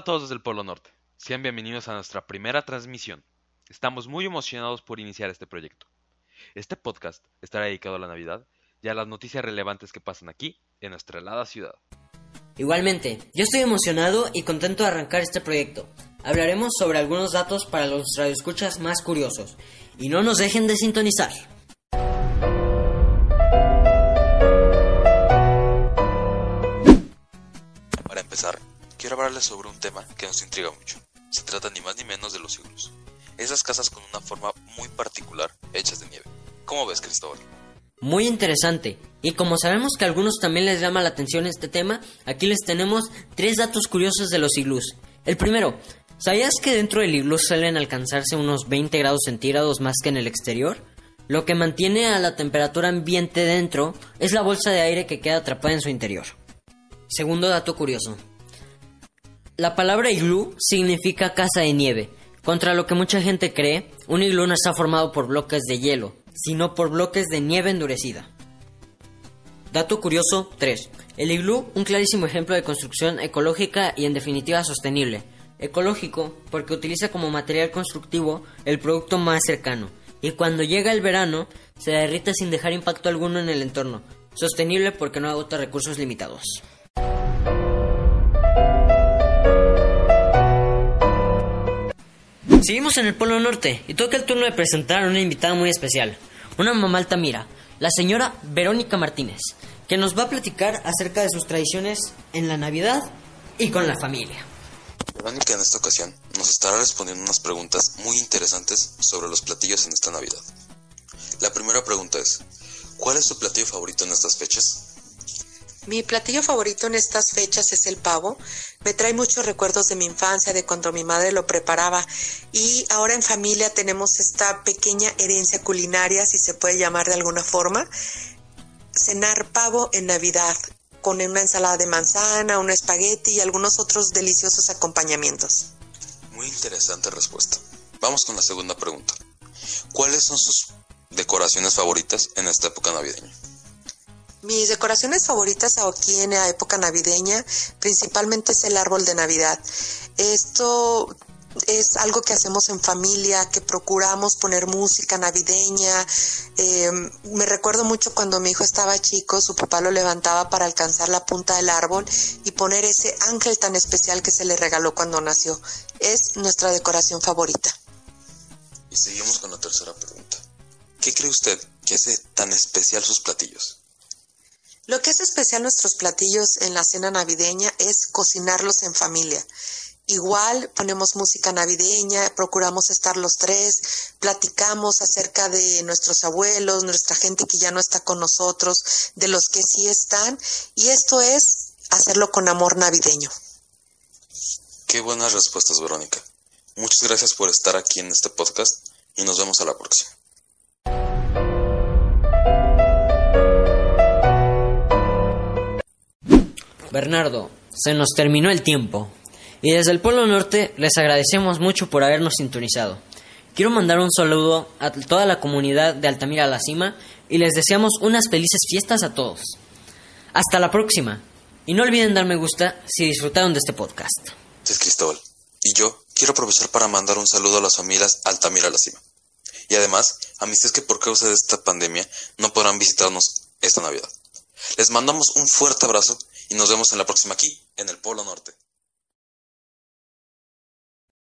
Hola a todos desde el Polo Norte. Sean bienvenidos a nuestra primera transmisión. Estamos muy emocionados por iniciar este proyecto. Este podcast estará dedicado a la Navidad y a las noticias relevantes que pasan aquí, en nuestra helada ciudad. Igualmente, yo estoy emocionado y contento de arrancar este proyecto. Hablaremos sobre algunos datos para los radioescuchas más curiosos. Y no nos dejen de sintonizar. Hablarles sobre un tema que nos intriga mucho. Se trata ni más ni menos de los iglús. Esas casas con una forma muy particular, hechas de nieve. ¿Cómo ves, Cristóbal? Muy interesante. Y como sabemos que a algunos también les llama la atención este tema, aquí les tenemos tres datos curiosos de los iglús. El primero, ¿sabías que dentro del iglú suelen alcanzarse unos 20 grados centígrados más que en el exterior? Lo que mantiene a la temperatura ambiente dentro es la bolsa de aire que queda atrapada en su interior. Segundo dato curioso. La palabra iglú significa casa de nieve. Contra lo que mucha gente cree, un iglú no está formado por bloques de hielo, sino por bloques de nieve endurecida. Dato curioso 3. El iglú, un clarísimo ejemplo de construcción ecológica y en definitiva sostenible. Ecológico porque utiliza como material constructivo el producto más cercano, y cuando llega el verano se derrite sin dejar impacto alguno en el entorno. Sostenible porque no agota recursos limitados. Seguimos en el Polo Norte y toca el turno de presentar a una invitada muy especial, una mamá altamira, la señora Verónica Martínez, que nos va a platicar acerca de sus tradiciones en la Navidad y con la familia. Verónica en esta ocasión nos estará respondiendo unas preguntas muy interesantes sobre los platillos en esta Navidad. La primera pregunta es, ¿cuál es su platillo favorito en estas fechas? Mi platillo favorito en estas fechas es el pavo. Me trae muchos recuerdos de mi infancia, de cuando mi madre lo preparaba. Y ahora en familia tenemos esta pequeña herencia culinaria, si se puede llamar de alguna forma. Cenar pavo en Navidad, con una ensalada de manzana, un espagueti y algunos otros deliciosos acompañamientos. Muy interesante respuesta. Vamos con la segunda pregunta. ¿Cuáles son sus decoraciones favoritas en esta época navideña? Mis decoraciones favoritas aquí en la época navideña principalmente es el árbol de Navidad. Esto es algo que hacemos en familia, que procuramos poner música navideña. Eh, me recuerdo mucho cuando mi hijo estaba chico, su papá lo levantaba para alcanzar la punta del árbol y poner ese ángel tan especial que se le regaló cuando nació. Es nuestra decoración favorita. Y seguimos con la tercera pregunta. ¿Qué cree usted que hace tan especial sus platillos? Lo que es especial nuestros platillos en la cena navideña es cocinarlos en familia. Igual ponemos música navideña, procuramos estar los tres, platicamos acerca de nuestros abuelos, nuestra gente que ya no está con nosotros, de los que sí están, y esto es hacerlo con amor navideño. Qué buenas respuestas, Verónica. Muchas gracias por estar aquí en este podcast y nos vemos a la próxima. Bernardo, se nos terminó el tiempo. Y desde el Polo Norte les agradecemos mucho por habernos sintonizado. Quiero mandar un saludo a toda la comunidad de Altamira a la Cima y les deseamos unas felices fiestas a todos. Hasta la próxima. Y no olviden dar me gusta si disfrutaron de este podcast. Es Cristóbal. Y yo quiero aprovechar para mandar un saludo a las familias Altamira a la Cima. Y además, a mis que por causa de esta pandemia no podrán visitarnos esta Navidad. Les mandamos un fuerte abrazo y nos vemos en la próxima aquí, en el Polo Norte.